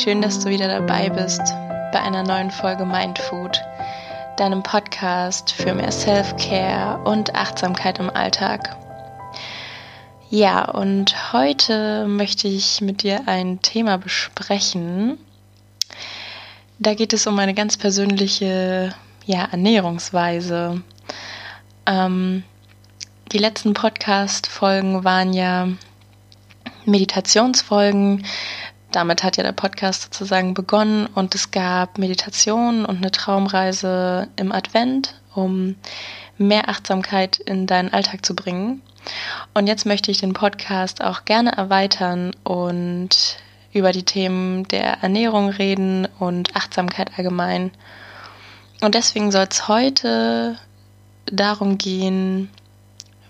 schön, dass du wieder dabei bist bei einer neuen Folge Mindfood, deinem Podcast für mehr Self-Care und Achtsamkeit im Alltag. Ja, und heute möchte ich mit dir ein Thema besprechen. Da geht es um eine ganz persönliche ja, Ernährungsweise. Ähm, die letzten Podcast-Folgen waren ja Meditationsfolgen, damit hat ja der Podcast sozusagen begonnen und es gab Meditation und eine Traumreise im Advent, um mehr Achtsamkeit in deinen Alltag zu bringen. Und jetzt möchte ich den Podcast auch gerne erweitern und über die Themen der Ernährung reden und Achtsamkeit allgemein. Und deswegen soll es heute darum gehen,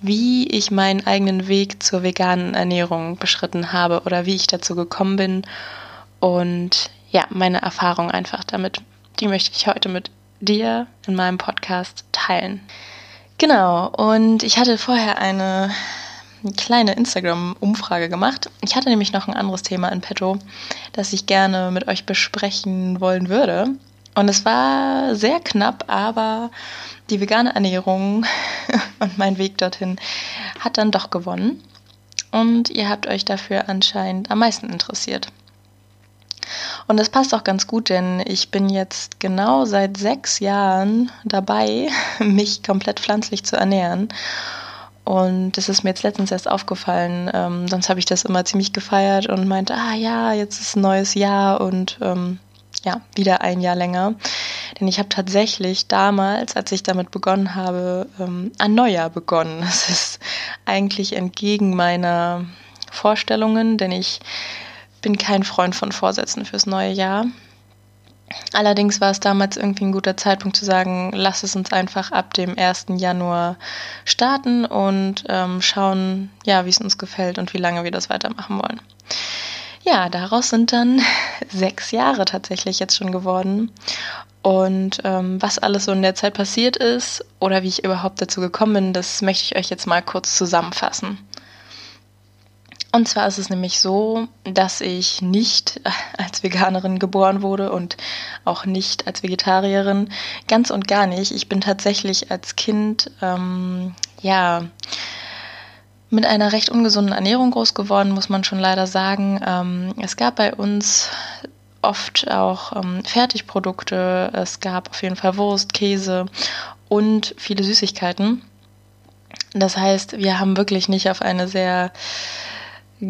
wie ich meinen eigenen Weg zur veganen Ernährung beschritten habe oder wie ich dazu gekommen bin und ja, meine Erfahrung einfach damit, die möchte ich heute mit dir in meinem Podcast teilen. Genau, und ich hatte vorher eine kleine Instagram-Umfrage gemacht. Ich hatte nämlich noch ein anderes Thema in petto, das ich gerne mit euch besprechen wollen würde. Und es war sehr knapp, aber die vegane Ernährung und mein Weg dorthin hat dann doch gewonnen. Und ihr habt euch dafür anscheinend am meisten interessiert. Und das passt auch ganz gut, denn ich bin jetzt genau seit sechs Jahren dabei, mich komplett pflanzlich zu ernähren. Und das ist mir jetzt letztens erst aufgefallen. Ähm, sonst habe ich das immer ziemlich gefeiert und meinte, ah ja, jetzt ist ein neues Jahr und ähm, ja, wieder ein Jahr länger. Denn ich habe tatsächlich damals, als ich damit begonnen habe, ähm, ein Neujahr begonnen. Das ist eigentlich entgegen meiner Vorstellungen, denn ich bin kein Freund von Vorsätzen fürs neue Jahr. Allerdings war es damals irgendwie ein guter Zeitpunkt zu sagen, lass es uns einfach ab dem 1. Januar starten und ähm, schauen, ja, wie es uns gefällt und wie lange wir das weitermachen wollen. Ja, daraus sind dann sechs Jahre tatsächlich jetzt schon geworden. Und ähm, was alles so in der Zeit passiert ist oder wie ich überhaupt dazu gekommen bin, das möchte ich euch jetzt mal kurz zusammenfassen. Und zwar ist es nämlich so, dass ich nicht als Veganerin geboren wurde und auch nicht als Vegetarierin. Ganz und gar nicht. Ich bin tatsächlich als Kind, ähm, ja, mit einer recht ungesunden Ernährung groß geworden, muss man schon leider sagen. Ähm, es gab bei uns oft auch ähm, Fertigprodukte. Es gab auf jeden Fall Wurst, Käse und viele Süßigkeiten. Das heißt, wir haben wirklich nicht auf eine sehr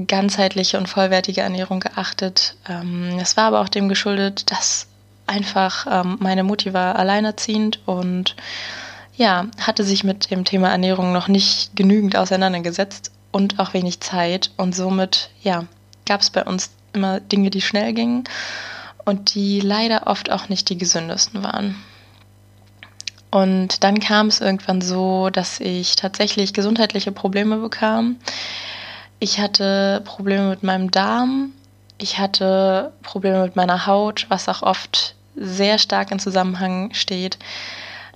ganzheitliche und vollwertige Ernährung geachtet. Ähm, es war aber auch dem geschuldet, dass einfach meine Mutti war alleinerziehend und ja, hatte sich mit dem Thema Ernährung noch nicht genügend auseinandergesetzt und auch wenig Zeit. Und somit, ja, gab es bei uns immer Dinge, die schnell gingen und die leider oft auch nicht die gesündesten waren. Und dann kam es irgendwann so, dass ich tatsächlich gesundheitliche Probleme bekam. Ich hatte Probleme mit meinem Darm, ich hatte Probleme mit meiner Haut, was auch oft sehr stark in Zusammenhang steht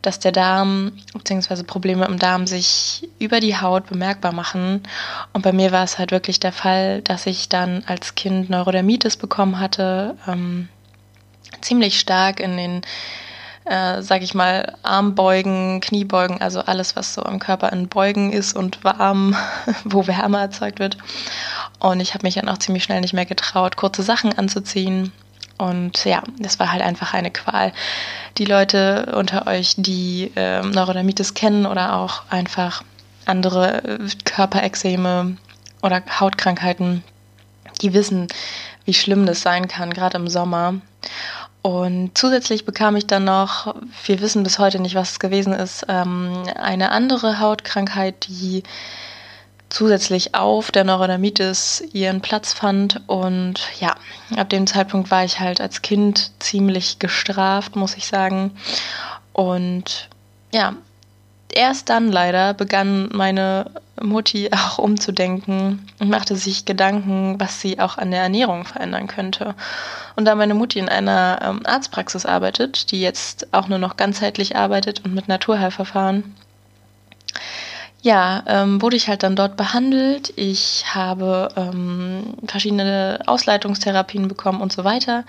dass der Darm bzw. Probleme im Darm sich über die Haut bemerkbar machen. Und bei mir war es halt wirklich der Fall, dass ich dann als Kind Neurodermitis bekommen hatte, ähm, ziemlich stark in den äh, sag ich mal, Armbeugen, Kniebeugen, also alles, was so am Körper in Beugen ist und warm, wo Wärme erzeugt wird. Und ich habe mich dann auch ziemlich schnell nicht mehr getraut, kurze Sachen anzuziehen. Und ja, das war halt einfach eine Qual. Die Leute unter euch, die äh, Neurodermitis kennen oder auch einfach andere äh, Körperexeme oder Hautkrankheiten, die wissen, wie schlimm das sein kann, gerade im Sommer. Und zusätzlich bekam ich dann noch, wir wissen bis heute nicht, was es gewesen ist, ähm, eine andere Hautkrankheit, die zusätzlich auf der Neurodermitis ihren Platz fand. Und ja, ab dem Zeitpunkt war ich halt als Kind ziemlich gestraft, muss ich sagen. Und ja, erst dann leider begann meine Mutti auch umzudenken und machte sich Gedanken, was sie auch an der Ernährung verändern könnte. Und da meine Mutti in einer ähm, Arztpraxis arbeitet, die jetzt auch nur noch ganzheitlich arbeitet und mit Naturheilverfahren, ja, ähm, wurde ich halt dann dort behandelt. Ich habe ähm, verschiedene Ausleitungstherapien bekommen und so weiter.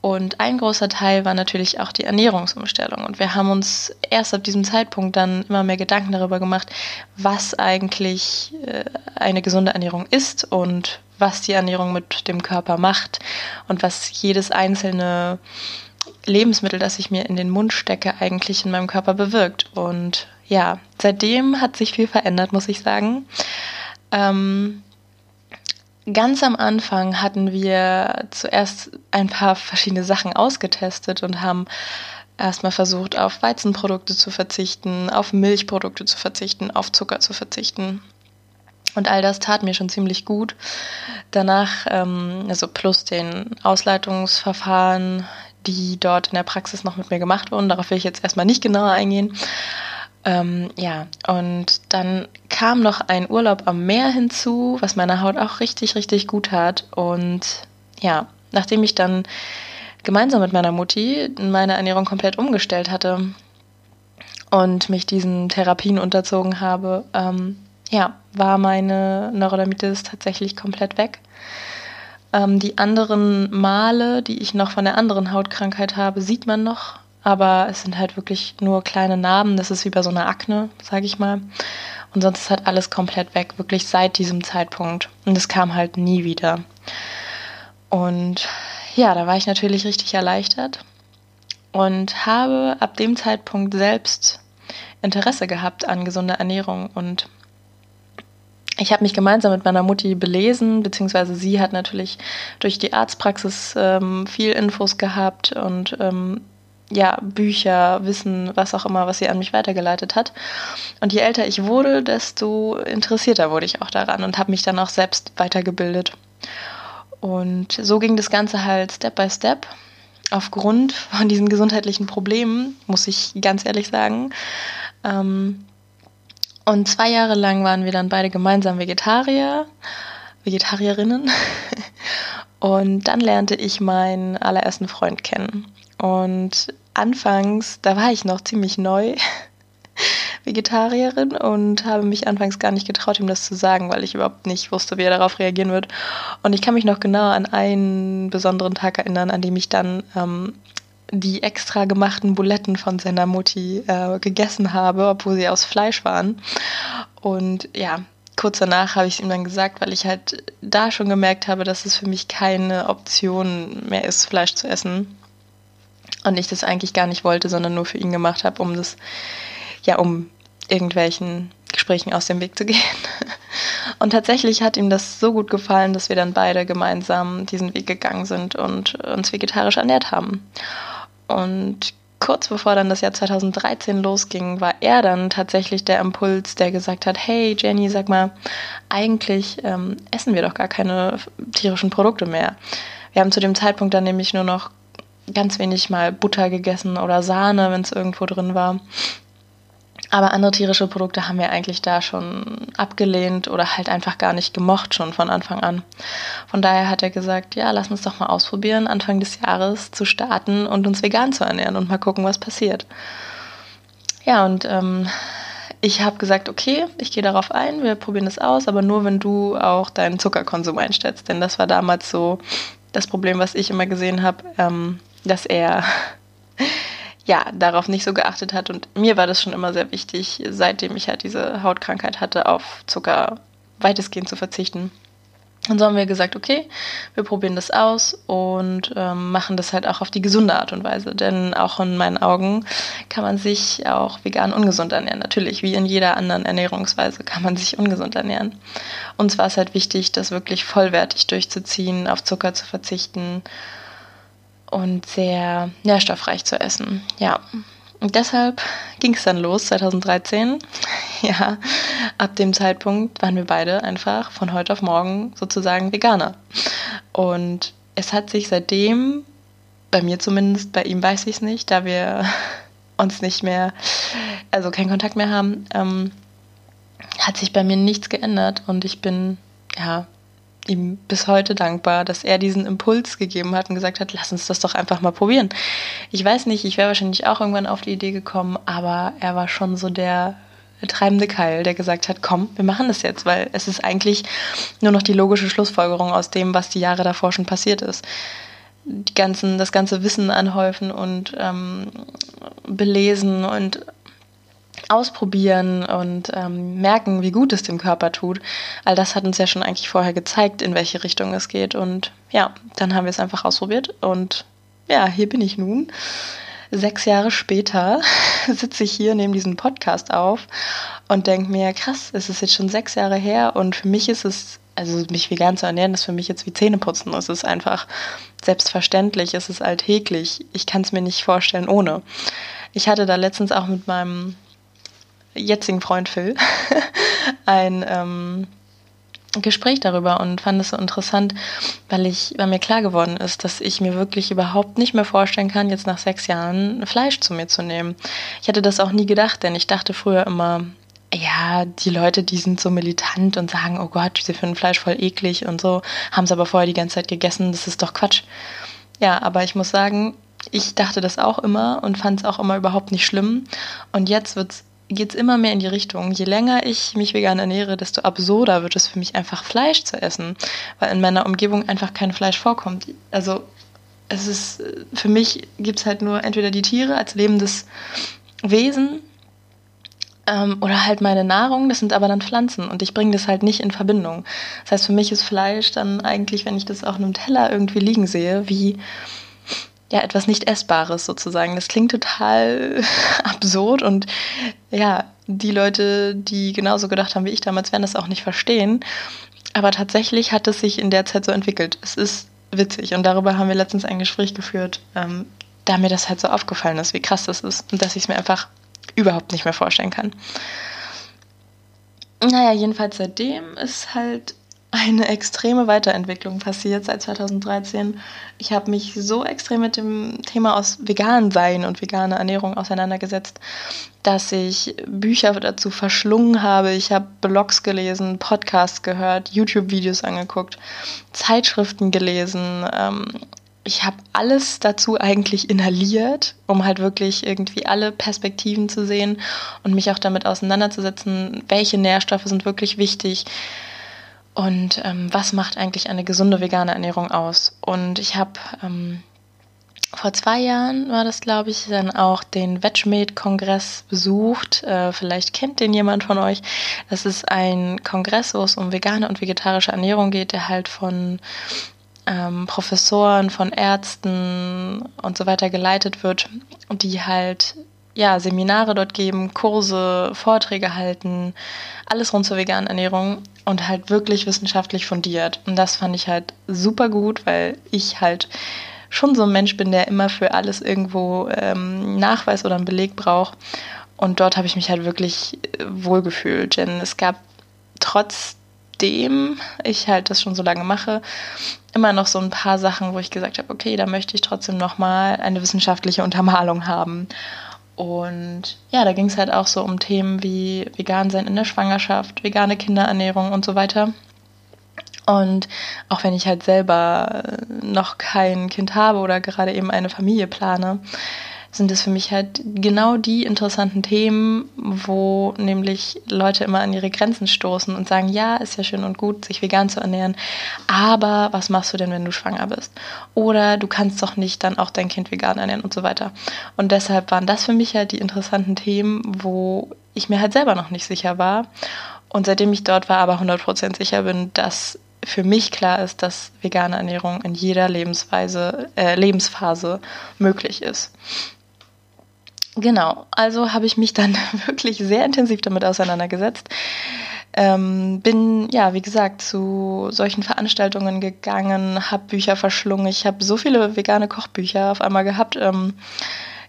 Und ein großer Teil war natürlich auch die Ernährungsumstellung. Und wir haben uns erst ab diesem Zeitpunkt dann immer mehr Gedanken darüber gemacht, was eigentlich äh, eine gesunde Ernährung ist und was die Ernährung mit dem Körper macht und was jedes einzelne Lebensmittel, das ich mir in den Mund stecke, eigentlich in meinem Körper bewirkt. Und ja, seitdem hat sich viel verändert, muss ich sagen. Ähm, ganz am Anfang hatten wir zuerst ein paar verschiedene Sachen ausgetestet und haben erstmal versucht, auf Weizenprodukte zu verzichten, auf Milchprodukte zu verzichten, auf Zucker zu verzichten. Und all das tat mir schon ziemlich gut. Danach, ähm, also plus den Ausleitungsverfahren, die dort in der Praxis noch mit mir gemacht wurden, darauf will ich jetzt erstmal nicht genauer eingehen. Ähm, ja, und dann kam noch ein Urlaub am Meer hinzu, was meiner Haut auch richtig, richtig gut hat. Und ja, nachdem ich dann gemeinsam mit meiner Mutti meine Ernährung komplett umgestellt hatte und mich diesen Therapien unterzogen habe, ähm, ja, war meine Neurodermitis tatsächlich komplett weg. Ähm, die anderen Male, die ich noch von der anderen Hautkrankheit habe, sieht man noch, aber es sind halt wirklich nur kleine Narben. Das ist wie bei so einer Akne, sage ich mal. Und sonst ist halt alles komplett weg, wirklich seit diesem Zeitpunkt. Und es kam halt nie wieder. Und ja, da war ich natürlich richtig erleichtert und habe ab dem Zeitpunkt selbst Interesse gehabt an gesunder Ernährung und ich habe mich gemeinsam mit meiner Mutti belesen, beziehungsweise sie hat natürlich durch die Arztpraxis ähm, viel Infos gehabt und ähm, ja, Bücher, Wissen, was auch immer, was sie an mich weitergeleitet hat. Und je älter ich wurde, desto interessierter wurde ich auch daran und habe mich dann auch selbst weitergebildet. Und so ging das Ganze halt Step by Step. Aufgrund von diesen gesundheitlichen Problemen, muss ich ganz ehrlich sagen. Ähm, und zwei Jahre lang waren wir dann beide gemeinsam Vegetarier, Vegetarierinnen. Und dann lernte ich meinen allerersten Freund kennen. Und anfangs, da war ich noch ziemlich neu Vegetarierin und habe mich anfangs gar nicht getraut, ihm das zu sagen, weil ich überhaupt nicht wusste, wie er darauf reagieren wird. Und ich kann mich noch genau an einen besonderen Tag erinnern, an dem ich dann ähm, die extra gemachten Buletten von seiner Mutti äh, gegessen habe, obwohl sie aus Fleisch waren. Und ja, kurz danach habe ich es ihm dann gesagt, weil ich halt da schon gemerkt habe, dass es für mich keine Option mehr ist, Fleisch zu essen. Und ich das eigentlich gar nicht wollte, sondern nur für ihn gemacht habe, um das, ja, um irgendwelchen Gesprächen aus dem Weg zu gehen. Und tatsächlich hat ihm das so gut gefallen, dass wir dann beide gemeinsam diesen Weg gegangen sind und uns vegetarisch ernährt haben. Und kurz bevor dann das Jahr 2013 losging, war er dann tatsächlich der Impuls, der gesagt hat, hey Jenny, sag mal, eigentlich ähm, essen wir doch gar keine tierischen Produkte mehr. Wir haben zu dem Zeitpunkt dann nämlich nur noch ganz wenig mal Butter gegessen oder Sahne, wenn es irgendwo drin war. Aber andere tierische Produkte haben wir eigentlich da schon abgelehnt oder halt einfach gar nicht gemocht, schon von Anfang an. Von daher hat er gesagt, ja, lass uns doch mal ausprobieren, Anfang des Jahres zu starten und uns vegan zu ernähren und mal gucken, was passiert. Ja, und ähm, ich habe gesagt, okay, ich gehe darauf ein, wir probieren es aus, aber nur wenn du auch deinen Zuckerkonsum einstellst. Denn das war damals so das Problem, was ich immer gesehen habe, ähm, dass er ja, darauf nicht so geachtet hat. Und mir war das schon immer sehr wichtig, seitdem ich halt diese Hautkrankheit hatte, auf Zucker weitestgehend zu verzichten. Und so haben wir gesagt, okay, wir probieren das aus und ähm, machen das halt auch auf die gesunde Art und Weise. Denn auch in meinen Augen kann man sich auch vegan ungesund ernähren. Natürlich, wie in jeder anderen Ernährungsweise kann man sich ungesund ernähren. Uns war es halt wichtig, das wirklich vollwertig durchzuziehen, auf Zucker zu verzichten und sehr nährstoffreich zu essen. Ja. Und deshalb ging es dann los, 2013. Ja, ab dem Zeitpunkt waren wir beide einfach von heute auf morgen sozusagen Veganer. Und es hat sich seitdem, bei mir zumindest, bei ihm weiß ich es nicht, da wir uns nicht mehr, also keinen Kontakt mehr haben, ähm, hat sich bei mir nichts geändert und ich bin ja ihm bis heute dankbar, dass er diesen Impuls gegeben hat und gesagt hat, lass uns das doch einfach mal probieren. Ich weiß nicht, ich wäre wahrscheinlich auch irgendwann auf die Idee gekommen, aber er war schon so der treibende Keil, der gesagt hat, komm, wir machen das jetzt, weil es ist eigentlich nur noch die logische Schlussfolgerung aus dem, was die Jahre davor schon passiert ist. Die ganzen, das ganze Wissen anhäufen und ähm, belesen und ausprobieren und ähm, merken, wie gut es dem Körper tut. All das hat uns ja schon eigentlich vorher gezeigt, in welche Richtung es geht. Und ja, dann haben wir es einfach ausprobiert. Und ja, hier bin ich nun sechs Jahre später sitze ich hier, nehme diesen Podcast auf und denke mir, krass, es ist jetzt schon sechs Jahre her und für mich ist es, also mich vegan zu ernähren, ist für mich jetzt wie Zähneputzen. Es ist einfach selbstverständlich, es ist alltäglich. Ich kann es mir nicht vorstellen ohne. Ich hatte da letztens auch mit meinem jetzigen Freund Phil ein ähm, Gespräch darüber und fand es so interessant, weil ich, weil mir klar geworden ist, dass ich mir wirklich überhaupt nicht mehr vorstellen kann, jetzt nach sechs Jahren Fleisch zu mir zu nehmen. Ich hätte das auch nie gedacht, denn ich dachte früher immer, ja, die Leute, die sind so militant und sagen, oh Gott, sie finden Fleisch voll eklig und so, haben es aber vorher die ganze Zeit gegessen, das ist doch Quatsch. Ja, aber ich muss sagen, ich dachte das auch immer und fand es auch immer überhaupt nicht schlimm. Und jetzt wird es geht es immer mehr in die Richtung. Je länger ich mich vegan ernähre, desto absurder wird es für mich einfach Fleisch zu essen, weil in meiner Umgebung einfach kein Fleisch vorkommt. Also es ist für mich gibt es halt nur entweder die Tiere als lebendes Wesen ähm, oder halt meine Nahrung. Das sind aber dann Pflanzen und ich bringe das halt nicht in Verbindung. Das heißt, für mich ist Fleisch dann eigentlich, wenn ich das auf einem Teller irgendwie liegen sehe, wie ja, etwas nicht Essbares sozusagen. Das klingt total absurd und ja, die Leute, die genauso gedacht haben wie ich damals, werden das auch nicht verstehen. Aber tatsächlich hat es sich in der Zeit so entwickelt. Es ist witzig und darüber haben wir letztens ein Gespräch geführt, ähm, da mir das halt so aufgefallen ist, wie krass das ist und dass ich es mir einfach überhaupt nicht mehr vorstellen kann. Naja, jedenfalls seitdem ist halt eine extreme Weiterentwicklung passiert seit 2013. Ich habe mich so extrem mit dem Thema aus vegan sein und veganer Ernährung auseinandergesetzt, dass ich Bücher dazu verschlungen habe. Ich habe Blogs gelesen, Podcasts gehört, YouTube-Videos angeguckt, Zeitschriften gelesen. Ähm, ich habe alles dazu eigentlich inhaliert, um halt wirklich irgendwie alle Perspektiven zu sehen und mich auch damit auseinanderzusetzen, welche Nährstoffe sind wirklich wichtig und ähm, was macht eigentlich eine gesunde vegane Ernährung aus? Und ich habe ähm, vor zwei Jahren war das, glaube ich, dann auch den VegMate-Kongress besucht. Äh, vielleicht kennt den jemand von euch. Das ist ein Kongress, wo es um vegane und vegetarische Ernährung geht, der halt von ähm, Professoren, von Ärzten und so weiter geleitet wird, die halt ja, Seminare dort geben, Kurse, Vorträge halten, alles rund zur veganen Ernährung und halt wirklich wissenschaftlich fundiert. Und das fand ich halt super gut, weil ich halt schon so ein Mensch bin, der immer für alles irgendwo ähm, Nachweis oder einen Beleg braucht. Und dort habe ich mich halt wirklich äh, wohlgefühlt, denn es gab trotzdem ich halt das schon so lange mache, immer noch so ein paar Sachen, wo ich gesagt habe, okay, da möchte ich trotzdem nochmal eine wissenschaftliche Untermalung haben. Und ja, da ging es halt auch so um Themen wie vegan sein in der Schwangerschaft, vegane Kinderernährung und so weiter. Und auch wenn ich halt selber noch kein Kind habe oder gerade eben eine Familie plane, sind es für mich halt genau die interessanten Themen, wo nämlich Leute immer an ihre Grenzen stoßen und sagen, ja, ist ja schön und gut, sich vegan zu ernähren, aber was machst du denn, wenn du schwanger bist? Oder du kannst doch nicht dann auch dein Kind vegan ernähren und so weiter. Und deshalb waren das für mich halt die interessanten Themen, wo ich mir halt selber noch nicht sicher war. Und seitdem ich dort war, aber 100% sicher bin, dass für mich klar ist, dass vegane Ernährung in jeder Lebensweise, äh, Lebensphase möglich ist. Genau, also habe ich mich dann wirklich sehr intensiv damit auseinandergesetzt. Ähm, bin, ja, wie gesagt, zu solchen Veranstaltungen gegangen, habe Bücher verschlungen. Ich habe so viele vegane Kochbücher auf einmal gehabt. Ähm,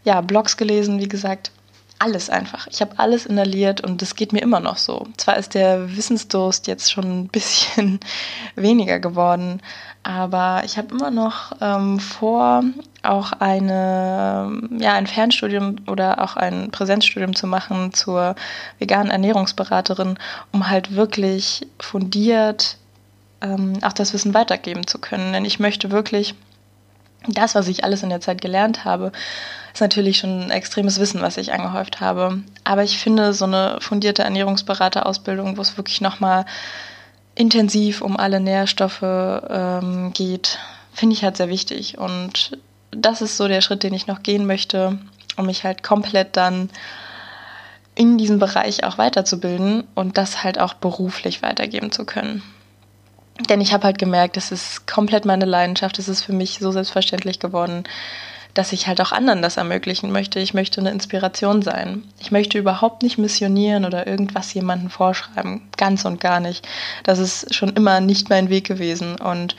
ja, Blogs gelesen, wie gesagt, alles einfach. Ich habe alles inhaliert und es geht mir immer noch so. Zwar ist der Wissensdurst jetzt schon ein bisschen weniger geworden, aber ich habe immer noch ähm, vor, auch eine, ja, ein Fernstudium oder auch ein Präsenzstudium zu machen zur veganen Ernährungsberaterin, um halt wirklich fundiert ähm, auch das Wissen weitergeben zu können. Denn ich möchte wirklich das, was ich alles in der Zeit gelernt habe, ist natürlich schon ein extremes Wissen, was ich angehäuft habe. Aber ich finde, so eine fundierte Ernährungsberaterausbildung, wo es wirklich nochmal intensiv um alle Nährstoffe ähm, geht, finde ich halt sehr wichtig. Und das ist so der Schritt, den ich noch gehen möchte, um mich halt komplett dann in diesem Bereich auch weiterzubilden und das halt auch beruflich weitergeben zu können. Denn ich habe halt gemerkt, es ist komplett meine Leidenschaft, es ist für mich so selbstverständlich geworden, dass ich halt auch anderen das ermöglichen möchte. Ich möchte eine Inspiration sein. Ich möchte überhaupt nicht missionieren oder irgendwas jemandem vorschreiben. Ganz und gar nicht. Das ist schon immer nicht mein Weg gewesen. Und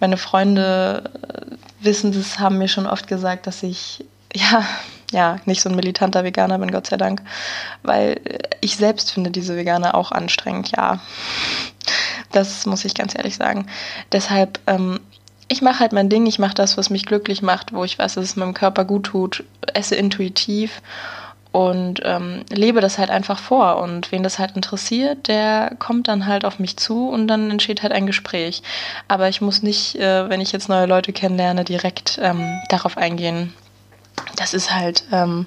meine Freunde äh, wissen es, haben mir schon oft gesagt, dass ich ja, ja, nicht so ein militanter Veganer bin, Gott sei Dank. Weil ich selbst finde diese Veganer auch anstrengend, ja. Das muss ich ganz ehrlich sagen. Deshalb ähm, ich mache halt mein Ding, ich mache das, was mich glücklich macht, wo ich weiß, dass es meinem Körper gut tut, esse intuitiv und ähm, lebe das halt einfach vor. Und wen das halt interessiert, der kommt dann halt auf mich zu und dann entsteht halt ein Gespräch. Aber ich muss nicht, äh, wenn ich jetzt neue Leute kennenlerne, direkt ähm, darauf eingehen. Das ist halt ähm,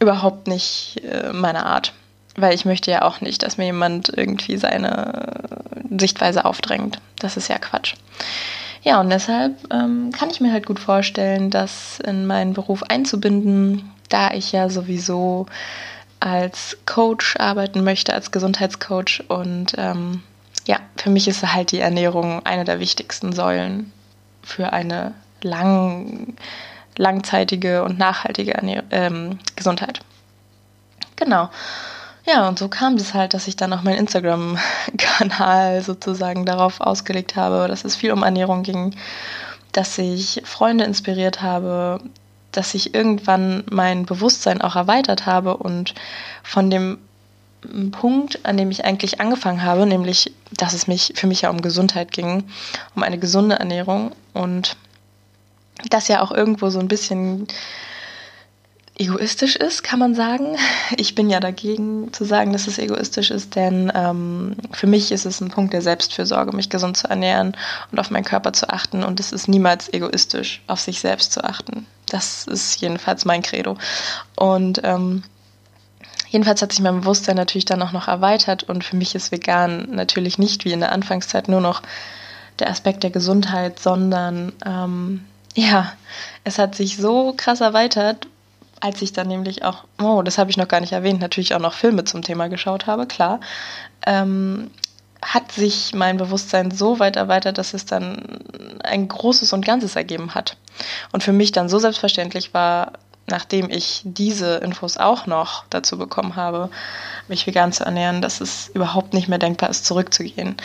überhaupt nicht äh, meine Art. Weil ich möchte ja auch nicht, dass mir jemand irgendwie seine Sichtweise aufdrängt. Das ist ja Quatsch. Ja, und deshalb ähm, kann ich mir halt gut vorstellen, das in meinen Beruf einzubinden, da ich ja sowieso als Coach arbeiten möchte, als Gesundheitscoach. Und ähm, ja, für mich ist halt die Ernährung eine der wichtigsten Säulen für eine lang, langzeitige und nachhaltige Ernähr ähm, Gesundheit. Genau. Ja, und so kam es halt, dass ich dann auch meinen Instagram-Kanal sozusagen darauf ausgelegt habe, dass es viel um Ernährung ging, dass ich Freunde inspiriert habe, dass ich irgendwann mein Bewusstsein auch erweitert habe und von dem Punkt, an dem ich eigentlich angefangen habe, nämlich, dass es mich für mich ja um Gesundheit ging, um eine gesunde Ernährung und das ja auch irgendwo so ein bisschen egoistisch ist, kann man sagen. Ich bin ja dagegen zu sagen, dass es egoistisch ist, denn ähm, für mich ist es ein Punkt der Selbstfürsorge, mich gesund zu ernähren und auf meinen Körper zu achten. Und es ist niemals egoistisch, auf sich selbst zu achten. Das ist jedenfalls mein Credo. Und ähm, jedenfalls hat sich mein Bewusstsein natürlich dann auch noch erweitert und für mich ist vegan natürlich nicht wie in der Anfangszeit nur noch der Aspekt der Gesundheit, sondern ähm, ja, es hat sich so krass erweitert, als ich dann nämlich auch, oh, das habe ich noch gar nicht erwähnt, natürlich auch noch Filme zum Thema geschaut habe, klar, ähm, hat sich mein Bewusstsein so weit erweitert, dass es dann ein großes und Ganzes ergeben hat. Und für mich dann so selbstverständlich war, nachdem ich diese Infos auch noch dazu bekommen habe, mich vegan zu ernähren, dass es überhaupt nicht mehr denkbar ist, zurückzugehen.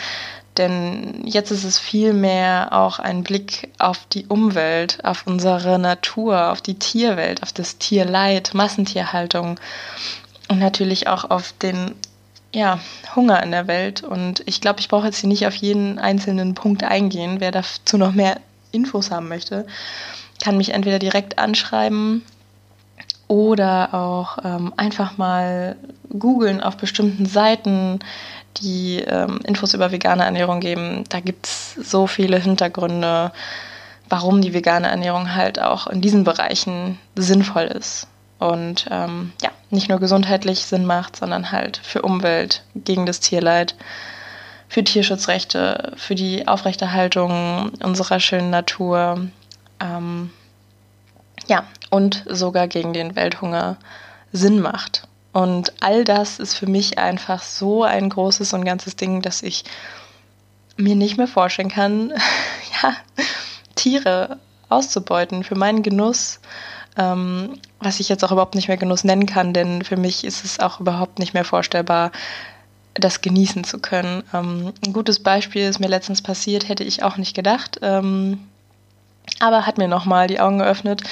Denn jetzt ist es vielmehr auch ein Blick auf die Umwelt, auf unsere Natur, auf die Tierwelt, auf das Tierleid, Massentierhaltung und natürlich auch auf den ja, Hunger in der Welt. Und ich glaube, ich brauche jetzt hier nicht auf jeden einzelnen Punkt eingehen. Wer dazu noch mehr Infos haben möchte, kann mich entweder direkt anschreiben oder auch ähm, einfach mal googeln auf bestimmten Seiten die ähm, Infos über vegane Ernährung geben. Da gibt es so viele Hintergründe, warum die vegane Ernährung halt auch in diesen Bereichen sinnvoll ist. Und ähm, ja, nicht nur gesundheitlich Sinn macht, sondern halt für Umwelt, gegen das Tierleid, für Tierschutzrechte, für die Aufrechterhaltung unserer schönen Natur. Ähm, ja, und sogar gegen den Welthunger Sinn macht. Und all das ist für mich einfach so ein großes und ganzes Ding, dass ich mir nicht mehr vorstellen kann, ja, Tiere auszubeuten für meinen Genuss, ähm, was ich jetzt auch überhaupt nicht mehr Genuss nennen kann, denn für mich ist es auch überhaupt nicht mehr vorstellbar, das genießen zu können. Ähm, ein gutes Beispiel ist mir letztens passiert, hätte ich auch nicht gedacht. Ähm, aber hat mir nochmal die Augen geöffnet.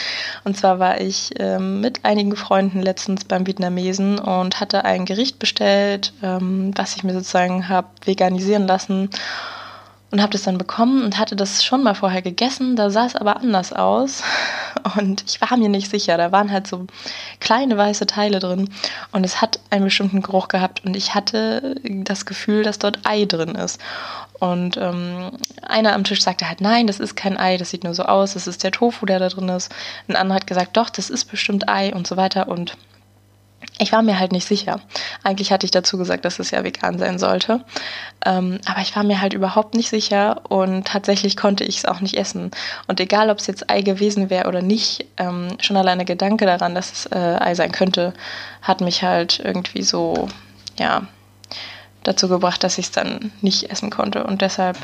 Und zwar war ich ähm, mit einigen Freunden letztens beim Vietnamesen und hatte ein Gericht bestellt, ähm, was ich mir sozusagen habe veganisieren lassen. Und habe das dann bekommen und hatte das schon mal vorher gegessen. Da sah es aber anders aus und ich war mir nicht sicher. Da waren halt so kleine weiße Teile drin und es hat einen bestimmten Geruch gehabt und ich hatte das Gefühl, dass dort Ei drin ist. Und ähm, einer am Tisch sagte halt, nein, das ist kein Ei, das sieht nur so aus, das ist der Tofu, der da drin ist. Ein anderer hat gesagt, doch, das ist bestimmt Ei und so weiter. Und ich war mir halt nicht sicher. Eigentlich hatte ich dazu gesagt, dass es ja vegan sein sollte. Ähm, aber ich war mir halt überhaupt nicht sicher und tatsächlich konnte ich es auch nicht essen. Und egal, ob es jetzt Ei gewesen wäre oder nicht, ähm, schon alleine Gedanke daran, dass es äh, Ei sein könnte, hat mich halt irgendwie so, ja, dazu gebracht, dass ich es dann nicht essen konnte. Und deshalb,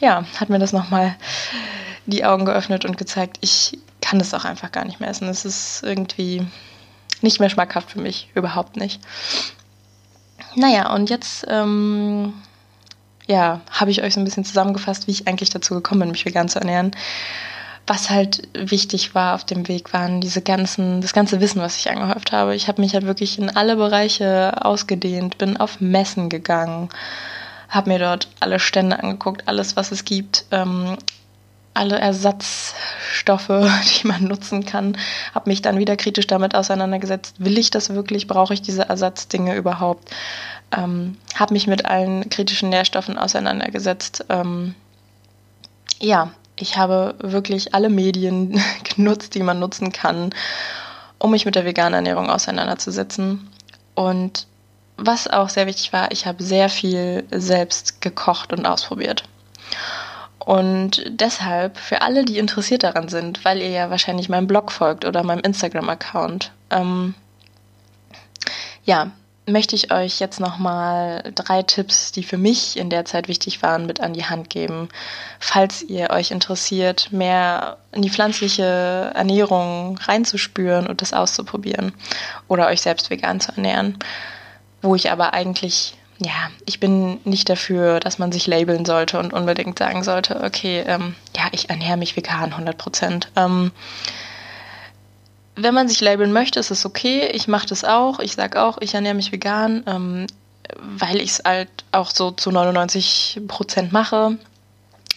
ja, hat mir das nochmal die Augen geöffnet und gezeigt, ich kann es auch einfach gar nicht mehr essen. Es ist irgendwie nicht mehr schmackhaft für mich, überhaupt nicht. Naja, und jetzt ähm, ja, habe ich euch so ein bisschen zusammengefasst, wie ich eigentlich dazu gekommen bin, mich vegan zu ernähren. Was halt wichtig war auf dem Weg, waren diese ganzen, das ganze Wissen, was ich angehäuft habe. Ich habe mich halt wirklich in alle Bereiche ausgedehnt, bin auf Messen gegangen, habe mir dort alle Stände angeguckt, alles, was es gibt, ähm, alle Ersatzstoffe, die man nutzen kann, habe mich dann wieder kritisch damit auseinandergesetzt. Will ich das wirklich? Brauche ich diese Ersatzdinge überhaupt? Ähm, habe mich mit allen kritischen Nährstoffen auseinandergesetzt. Ähm, ja, ich habe wirklich alle Medien genutzt, die man nutzen kann, um mich mit der veganen Ernährung auseinanderzusetzen. Und was auch sehr wichtig war, ich habe sehr viel selbst gekocht und ausprobiert. Und deshalb, für alle, die interessiert daran sind, weil ihr ja wahrscheinlich meinem Blog folgt oder meinem Instagram-Account, ähm, ja, möchte ich euch jetzt nochmal drei Tipps, die für mich in der Zeit wichtig waren, mit an die Hand geben, falls ihr euch interessiert, mehr in die pflanzliche Ernährung reinzuspüren und das auszuprobieren oder euch selbst vegan zu ernähren, wo ich aber eigentlich ja, ich bin nicht dafür, dass man sich labeln sollte und unbedingt sagen sollte, okay, ähm, ja, ich ernähre mich vegan 100 Prozent. Ähm, wenn man sich labeln möchte, ist es okay. Ich mache das auch. Ich sage auch, ich ernähre mich vegan, ähm, weil ich es halt auch so zu 99 Prozent mache.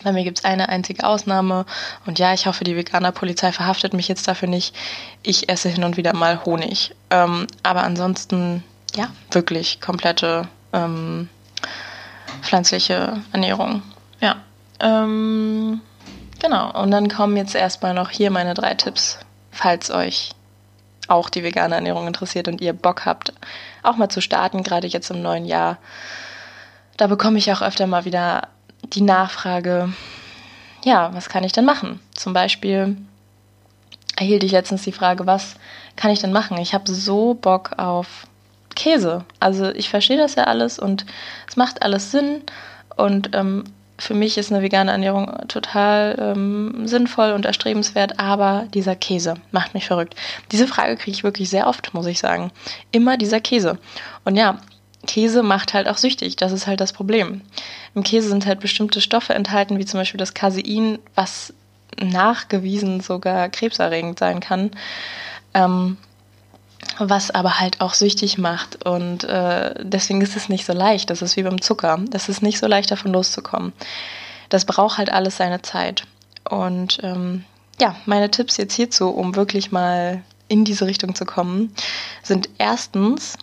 Bei mir gibt es eine einzige Ausnahme. Und ja, ich hoffe, die Veganer-Polizei verhaftet mich jetzt dafür nicht. Ich esse hin und wieder mal Honig. Ähm, aber ansonsten, ja, wirklich komplette ähm, pflanzliche Ernährung. Ja. Ähm, genau. Und dann kommen jetzt erstmal noch hier meine drei Tipps, falls euch auch die vegane Ernährung interessiert und ihr Bock habt, auch mal zu starten, gerade jetzt im neuen Jahr. Da bekomme ich auch öfter mal wieder die Nachfrage, ja, was kann ich denn machen? Zum Beispiel erhielt ich letztens die Frage, was kann ich denn machen? Ich habe so Bock auf Käse. Also ich verstehe das ja alles und es macht alles Sinn und ähm, für mich ist eine vegane Ernährung total ähm, sinnvoll und erstrebenswert, aber dieser Käse macht mich verrückt. Diese Frage kriege ich wirklich sehr oft, muss ich sagen. Immer dieser Käse. Und ja, Käse macht halt auch süchtig, das ist halt das Problem. Im Käse sind halt bestimmte Stoffe enthalten, wie zum Beispiel das Casein, was nachgewiesen sogar krebserregend sein kann. Ähm, was aber halt auch süchtig macht. Und äh, deswegen ist es nicht so leicht. Das ist wie beim Zucker. Das ist nicht so leicht, davon loszukommen. Das braucht halt alles seine Zeit. Und ähm, ja, meine Tipps jetzt hierzu, um wirklich mal in diese Richtung zu kommen, sind erstens,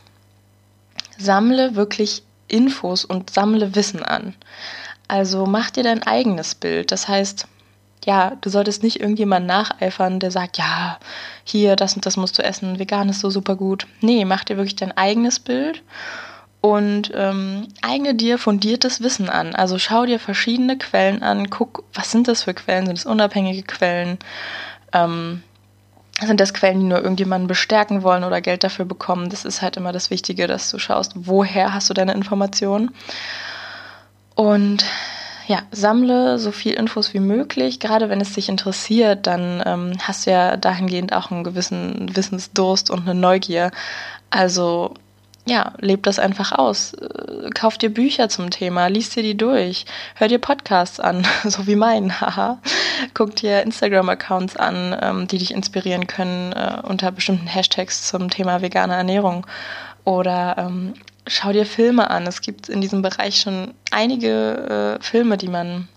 sammle wirklich Infos und sammle Wissen an. Also mach dir dein eigenes Bild. Das heißt, ja, du solltest nicht irgendjemand nacheifern, der sagt, ja, hier, das und das musst du essen, vegan ist so super gut. Nee, mach dir wirklich dein eigenes Bild und ähm, eigne dir fundiertes Wissen an. Also schau dir verschiedene Quellen an, guck, was sind das für Quellen? Sind es unabhängige Quellen? Ähm, sind das Quellen, die nur irgendjemanden bestärken wollen oder Geld dafür bekommen? Das ist halt immer das Wichtige, dass du schaust, woher hast du deine Informationen. Und ja, sammle so viel Infos wie möglich. Gerade wenn es dich interessiert, dann ähm, hast du ja dahingehend auch einen gewissen Wissensdurst und eine Neugier. Also ja, leb das einfach aus. Äh, kauf dir Bücher zum Thema, lies dir die durch, hör dir Podcasts an, so wie meinen, haha. Guck dir Instagram-Accounts an, ähm, die dich inspirieren können äh, unter bestimmten Hashtags zum Thema vegane Ernährung. Oder ähm, schau dir Filme an. Es gibt in diesem Bereich schon einige äh, Filme, die man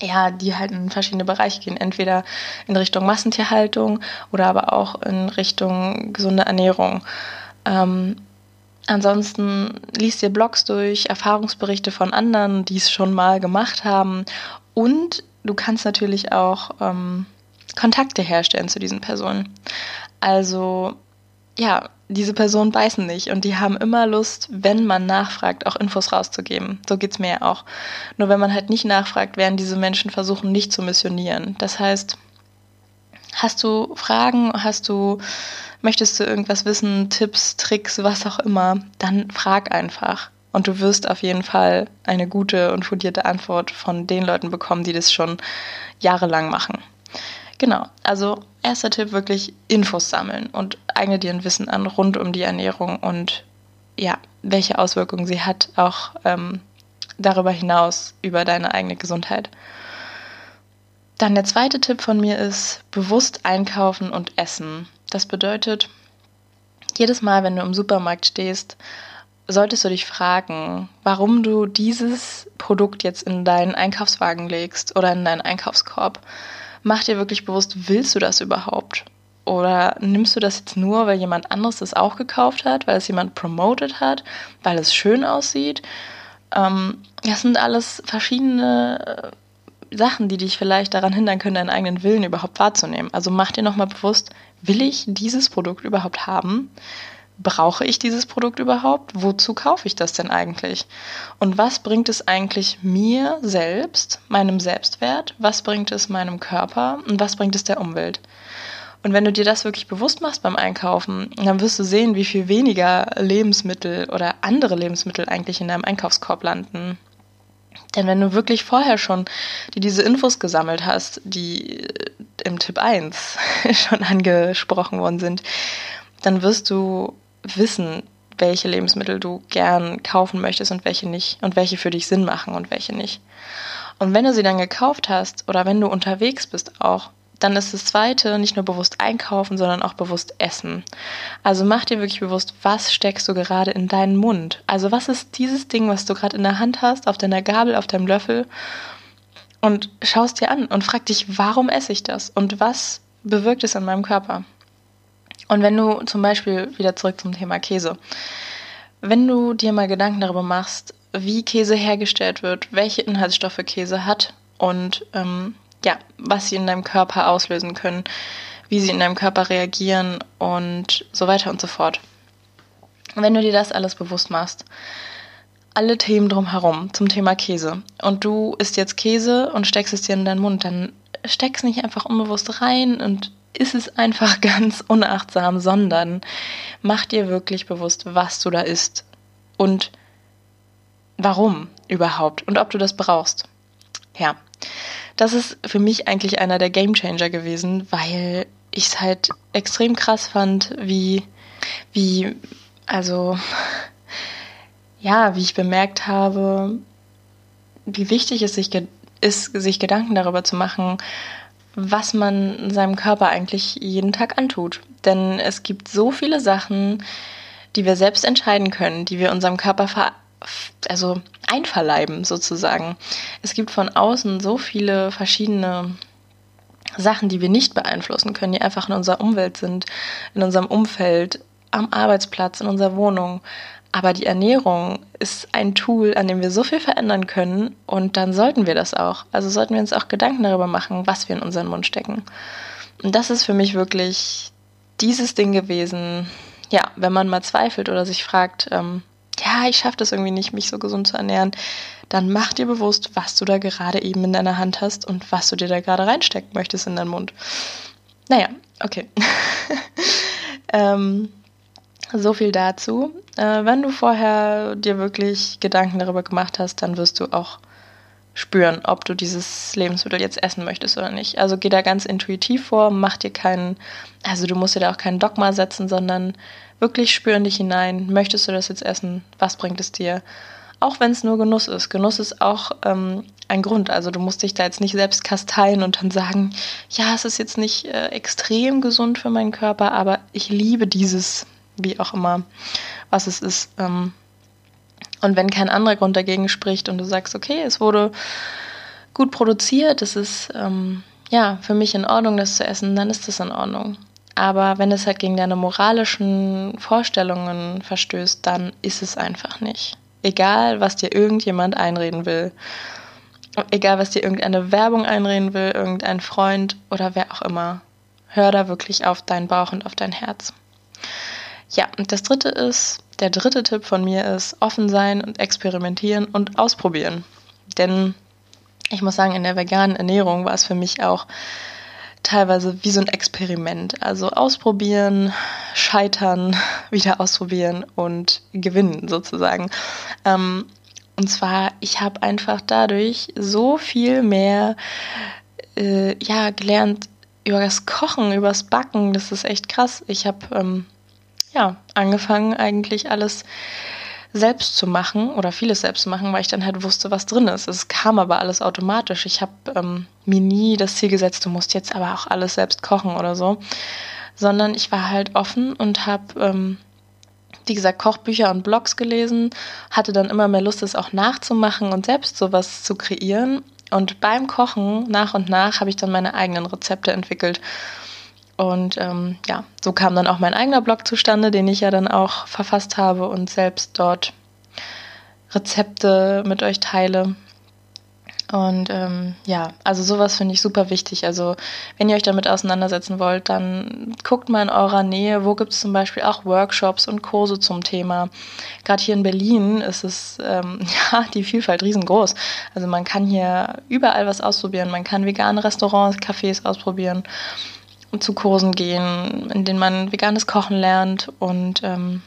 ja, die halt in verschiedene Bereiche gehen. Entweder in Richtung Massentierhaltung oder aber auch in Richtung gesunde Ernährung. Ähm, ansonsten liest dir Blogs durch, Erfahrungsberichte von anderen, die es schon mal gemacht haben. Und du kannst natürlich auch ähm, Kontakte herstellen zu diesen Personen. Also ja, diese Personen beißen nicht und die haben immer Lust, wenn man nachfragt, auch Infos rauszugeben. So geht's mir ja auch. Nur wenn man halt nicht nachfragt, werden diese Menschen versuchen, nicht zu missionieren. Das heißt, hast du Fragen, hast du, möchtest du irgendwas wissen, Tipps, Tricks, was auch immer, dann frag einfach. Und du wirst auf jeden Fall eine gute und fundierte Antwort von den Leuten bekommen, die das schon jahrelang machen. Genau, also erster Tipp wirklich Infos sammeln und eigne dir ein Wissen an rund um die Ernährung und ja, welche Auswirkungen sie hat, auch ähm, darüber hinaus über deine eigene Gesundheit. Dann der zweite Tipp von mir ist bewusst einkaufen und essen. Das bedeutet, jedes Mal, wenn du im Supermarkt stehst, solltest du dich fragen, warum du dieses Produkt jetzt in deinen Einkaufswagen legst oder in deinen Einkaufskorb mach dir wirklich bewusst, willst du das überhaupt? Oder nimmst du das jetzt nur, weil jemand anderes das auch gekauft hat, weil es jemand promoted hat, weil es schön aussieht? Ähm, das sind alles verschiedene äh, Sachen, die dich vielleicht daran hindern können, deinen eigenen Willen überhaupt wahrzunehmen. Also mach dir nochmal bewusst, will ich dieses Produkt überhaupt haben? Brauche ich dieses Produkt überhaupt? Wozu kaufe ich das denn eigentlich? Und was bringt es eigentlich mir selbst, meinem Selbstwert? Was bringt es meinem Körper? Und was bringt es der Umwelt? Und wenn du dir das wirklich bewusst machst beim Einkaufen, dann wirst du sehen, wie viel weniger Lebensmittel oder andere Lebensmittel eigentlich in deinem Einkaufskorb landen. Denn wenn du wirklich vorher schon dir diese Infos gesammelt hast, die im Tipp 1 schon angesprochen worden sind, dann wirst du wissen, welche Lebensmittel du gern kaufen möchtest und welche nicht und welche für dich Sinn machen und welche nicht. Und wenn du sie dann gekauft hast oder wenn du unterwegs bist auch, dann ist das zweite nicht nur bewusst einkaufen, sondern auch bewusst essen. Also mach dir wirklich bewusst, was steckst du gerade in deinen Mund? Also was ist dieses Ding, was du gerade in der Hand hast, auf deiner Gabel, auf deinem Löffel? Und schaust dir an und frag dich, warum esse ich das? Und was bewirkt es in meinem Körper? Und wenn du zum Beispiel wieder zurück zum Thema Käse, wenn du dir mal Gedanken darüber machst, wie Käse hergestellt wird, welche Inhaltsstoffe Käse hat und ähm, ja, was sie in deinem Körper auslösen können, wie sie in deinem Körper reagieren und so weiter und so fort. Wenn du dir das alles bewusst machst, alle Themen drumherum zum Thema Käse und du isst jetzt Käse und steckst es dir in deinen Mund, dann steck's nicht einfach unbewusst rein und ist es einfach ganz unachtsam, sondern mach dir wirklich bewusst, was du da isst und warum überhaupt und ob du das brauchst. Ja, das ist für mich eigentlich einer der Game Changer gewesen, weil ich es halt extrem krass fand, wie, wie, also, ja, wie ich bemerkt habe, wie wichtig es sich ist, sich Gedanken darüber zu machen, was man seinem Körper eigentlich jeden Tag antut. Denn es gibt so viele Sachen, die wir selbst entscheiden können, die wir unserem Körper ver also einverleiben sozusagen. Es gibt von außen so viele verschiedene Sachen, die wir nicht beeinflussen können, die einfach in unserer Umwelt sind, in unserem Umfeld, am Arbeitsplatz, in unserer Wohnung. Aber die Ernährung ist ein Tool, an dem wir so viel verändern können und dann sollten wir das auch. Also sollten wir uns auch Gedanken darüber machen, was wir in unseren Mund stecken. Und das ist für mich wirklich dieses Ding gewesen, ja, wenn man mal zweifelt oder sich fragt, ähm, ja, ich schaffe das irgendwie nicht, mich so gesund zu ernähren, dann mach dir bewusst, was du da gerade eben in deiner Hand hast und was du dir da gerade reinstecken möchtest in deinen Mund. Naja, okay. ähm, so viel dazu. Äh, wenn du vorher dir wirklich Gedanken darüber gemacht hast, dann wirst du auch spüren, ob du dieses Lebensmittel jetzt essen möchtest oder nicht. Also geh da ganz intuitiv vor, mach dir keinen, also du musst dir da auch keinen Dogma setzen, sondern wirklich spüren dich hinein. Möchtest du das jetzt essen? Was bringt es dir? Auch wenn es nur Genuss ist. Genuss ist auch ähm, ein Grund. Also du musst dich da jetzt nicht selbst kasteien und dann sagen, ja, es ist jetzt nicht äh, extrem gesund für meinen Körper, aber ich liebe dieses wie auch immer, was es ist. Ähm, Und wenn kein anderer Grund dagegen spricht und du sagst, okay, es wurde gut produziert, es ist ähm, ja für mich in Ordnung, das zu essen, dann ist das in Ordnung. Aber wenn es halt gegen deine moralischen Vorstellungen verstößt, dann ist es einfach nicht. Egal, was dir irgendjemand einreden will. Egal, was dir irgendeine Werbung einreden will, irgendein Freund oder wer auch immer. Hör da wirklich auf deinen Bauch und auf dein Herz. Ja, und das dritte ist, der dritte Tipp von mir ist, offen sein und experimentieren und ausprobieren. Denn ich muss sagen, in der veganen Ernährung war es für mich auch teilweise wie so ein Experiment. Also ausprobieren, scheitern, wieder ausprobieren und gewinnen sozusagen. Ähm, und zwar, ich habe einfach dadurch so viel mehr äh, ja, gelernt über das Kochen, über das Backen. Das ist echt krass. Ich habe ähm, ja, angefangen eigentlich alles selbst zu machen oder vieles selbst zu machen, weil ich dann halt wusste, was drin ist. Es kam aber alles automatisch. Ich habe ähm, mir nie das Ziel gesetzt, du musst jetzt aber auch alles selbst kochen oder so, sondern ich war halt offen und habe, ähm, wie gesagt, Kochbücher und Blogs gelesen, hatte dann immer mehr Lust, es auch nachzumachen und selbst sowas zu kreieren. Und beim Kochen nach und nach habe ich dann meine eigenen Rezepte entwickelt und ähm, ja, so kam dann auch mein eigener Blog zustande, den ich ja dann auch verfasst habe und selbst dort Rezepte mit euch teile. Und ähm, ja, also sowas finde ich super wichtig. Also wenn ihr euch damit auseinandersetzen wollt, dann guckt mal in eurer Nähe, wo gibt es zum Beispiel auch Workshops und Kurse zum Thema. Gerade hier in Berlin ist es ähm, ja die Vielfalt riesengroß. Also man kann hier überall was ausprobieren. Man kann vegane Restaurants, Cafés ausprobieren zu Kursen gehen, in denen man veganes Kochen lernt und ähm,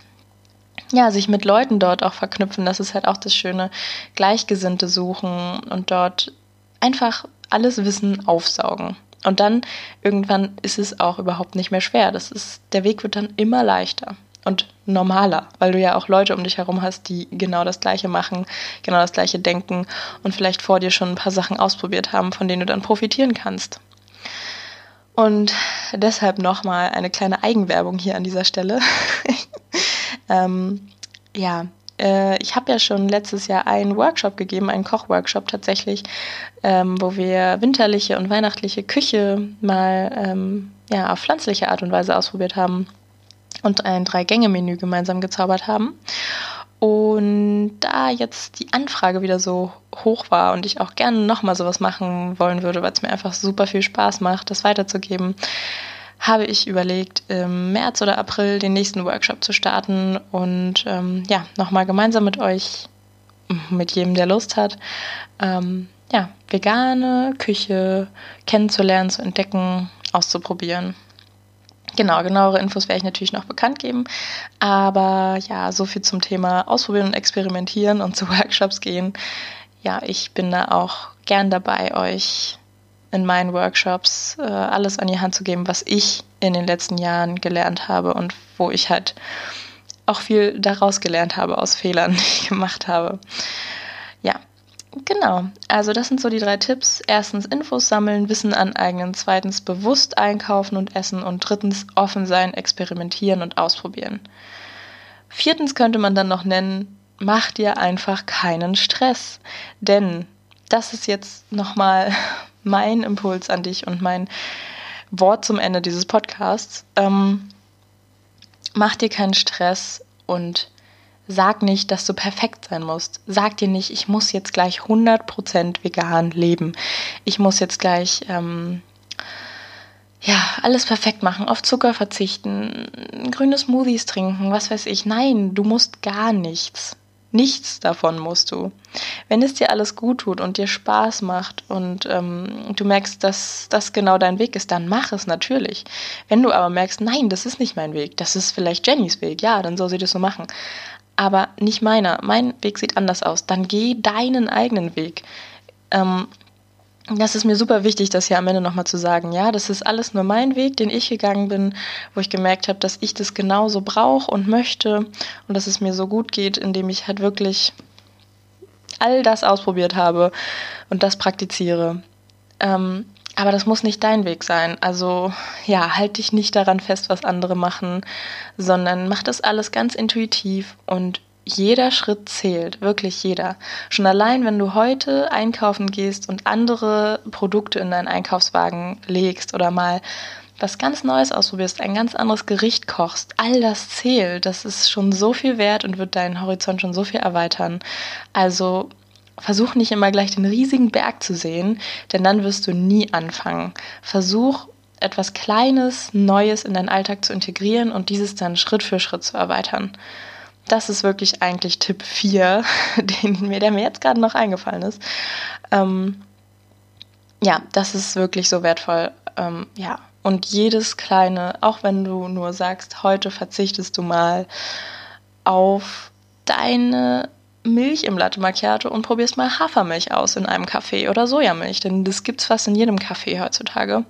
ja, sich mit Leuten dort auch verknüpfen. Das ist halt auch das Schöne. Gleichgesinnte suchen und dort einfach alles Wissen aufsaugen. Und dann irgendwann ist es auch überhaupt nicht mehr schwer. Das ist, der Weg wird dann immer leichter und normaler, weil du ja auch Leute um dich herum hast, die genau das Gleiche machen, genau das Gleiche denken und vielleicht vor dir schon ein paar Sachen ausprobiert haben, von denen du dann profitieren kannst. Und deshalb nochmal eine kleine Eigenwerbung hier an dieser Stelle. ähm, ja, äh, ich habe ja schon letztes Jahr einen Workshop gegeben, einen Kochworkshop tatsächlich, ähm, wo wir winterliche und weihnachtliche Küche mal ähm, ja, auf pflanzliche Art und Weise ausprobiert haben und ein Drei-Gänge-Menü gemeinsam gezaubert haben. Und da jetzt die Anfrage wieder so hoch war und ich auch gerne nochmal sowas machen wollen würde, weil es mir einfach super viel Spaß macht, das weiterzugeben, habe ich überlegt, im März oder April den nächsten Workshop zu starten und ähm, ja, nochmal gemeinsam mit euch, mit jedem, der Lust hat, ähm, ja, vegane Küche kennenzulernen, zu entdecken, auszuprobieren. Genau, genauere Infos werde ich natürlich noch bekannt geben. Aber ja, so viel zum Thema Ausprobieren und Experimentieren und zu Workshops gehen. Ja, ich bin da auch gern dabei, euch in meinen Workshops äh, alles an die Hand zu geben, was ich in den letzten Jahren gelernt habe und wo ich halt auch viel daraus gelernt habe aus Fehlern, die ich gemacht habe. Ja, Genau, also das sind so die drei Tipps. Erstens Infos sammeln, Wissen aneignen, zweitens bewusst einkaufen und essen und drittens offen sein, experimentieren und ausprobieren. Viertens könnte man dann noch nennen, mach dir einfach keinen Stress. Denn das ist jetzt nochmal mein Impuls an dich und mein Wort zum Ende dieses Podcasts. Ähm, mach dir keinen Stress und Sag nicht, dass du perfekt sein musst. Sag dir nicht, ich muss jetzt gleich 100% vegan leben. Ich muss jetzt gleich, ähm, ja, alles perfekt machen, auf Zucker verzichten, grüne Smoothies trinken, was weiß ich. Nein, du musst gar nichts. Nichts davon musst du. Wenn es dir alles gut tut und dir Spaß macht und ähm, du merkst, dass das genau dein Weg ist, dann mach es natürlich. Wenn du aber merkst, nein, das ist nicht mein Weg, das ist vielleicht Jennys Weg, ja, dann soll sie das so machen aber nicht meiner. Mein Weg sieht anders aus. Dann geh deinen eigenen Weg. Ähm, das ist mir super wichtig, das hier am Ende nochmal zu sagen. Ja, das ist alles nur mein Weg, den ich gegangen bin, wo ich gemerkt habe, dass ich das genauso brauche und möchte und dass es mir so gut geht, indem ich halt wirklich all das ausprobiert habe und das praktiziere. Ähm, aber das muss nicht dein Weg sein. Also ja, halt dich nicht daran fest, was andere machen, sondern mach das alles ganz intuitiv und jeder Schritt zählt, wirklich jeder. Schon allein, wenn du heute einkaufen gehst und andere Produkte in deinen Einkaufswagen legst oder mal was ganz Neues ausprobierst, ein ganz anderes Gericht kochst, all das zählt. Das ist schon so viel wert und wird deinen Horizont schon so viel erweitern. Also versuch nicht immer gleich den riesigen Berg zu sehen, denn dann wirst du nie anfangen. Versuch etwas Kleines, Neues in deinen Alltag zu integrieren und dieses dann Schritt für Schritt zu erweitern. Das ist wirklich eigentlich Tipp 4, den mir, der mir jetzt gerade noch eingefallen ist. Ähm, ja, das ist wirklich so wertvoll. Ähm, ja, und jedes kleine, auch wenn du nur sagst, heute verzichtest du mal auf deine Milch im Latte Macchiato und probierst mal Hafermilch aus in einem Kaffee oder Sojamilch, denn das gibt's fast in jedem Kaffee heutzutage.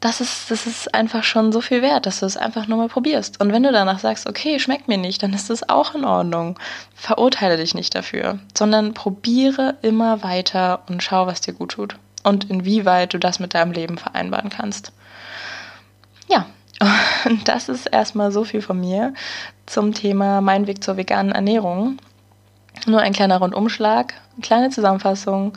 Das ist, das ist einfach schon so viel wert, dass du es einfach nur mal probierst. Und wenn du danach sagst, okay, schmeckt mir nicht, dann ist das auch in Ordnung. Verurteile dich nicht dafür, sondern probiere immer weiter und schau, was dir gut tut und inwieweit du das mit deinem Leben vereinbaren kannst. Ja, und das ist erstmal so viel von mir zum Thema Mein Weg zur veganen Ernährung. Nur ein kleiner Rundumschlag, eine kleine Zusammenfassung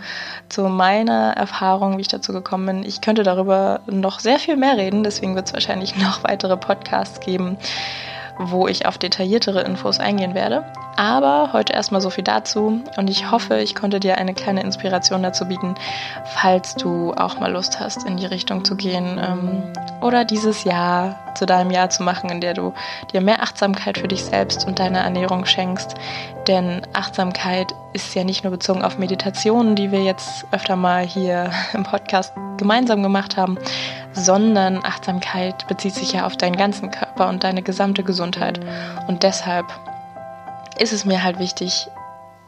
zu meiner Erfahrung, wie ich dazu gekommen bin. Ich könnte darüber noch sehr viel mehr reden, deswegen wird es wahrscheinlich noch weitere Podcasts geben, wo ich auf detailliertere Infos eingehen werde. Aber heute erstmal so viel dazu und ich hoffe, ich konnte dir eine kleine Inspiration dazu bieten, falls du auch mal Lust hast, in die Richtung zu gehen ähm, oder dieses Jahr zu deinem Jahr zu machen, in der du dir mehr Achtsamkeit für dich selbst und deine Ernährung schenkst. Denn Achtsamkeit ist ja nicht nur bezogen auf Meditationen, die wir jetzt öfter mal hier im Podcast gemeinsam gemacht haben, sondern Achtsamkeit bezieht sich ja auf deinen ganzen Körper und deine gesamte Gesundheit. Und deshalb ist es mir halt wichtig,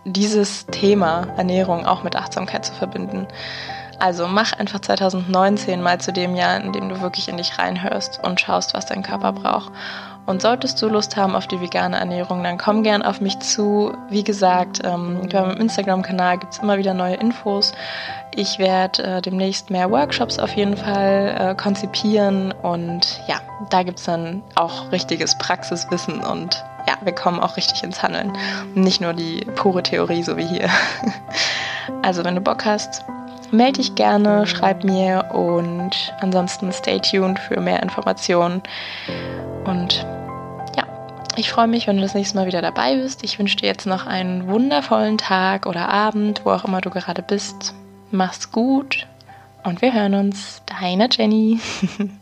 dieses Thema Ernährung auch mit Achtsamkeit zu verbinden. Also mach einfach 2019 mal zu dem Jahr, in dem du wirklich in dich reinhörst und schaust, was dein Körper braucht. Und solltest du Lust haben auf die vegane Ernährung, dann komm gern auf mich zu. Wie gesagt, ähm, beim Instagram-Kanal gibt es immer wieder neue Infos. Ich werde äh, demnächst mehr Workshops auf jeden Fall äh, konzipieren und ja, da gibt es dann auch richtiges Praxiswissen und ja, wir kommen auch richtig ins Handeln. Nicht nur die pure Theorie, so wie hier. Also, wenn du Bock hast, melde dich gerne, schreib mir und ansonsten stay tuned für mehr Informationen. Und ich freue mich, wenn du das nächste Mal wieder dabei bist. Ich wünsche dir jetzt noch einen wundervollen Tag oder Abend, wo auch immer du gerade bist. Mach's gut und wir hören uns. Deine Jenny.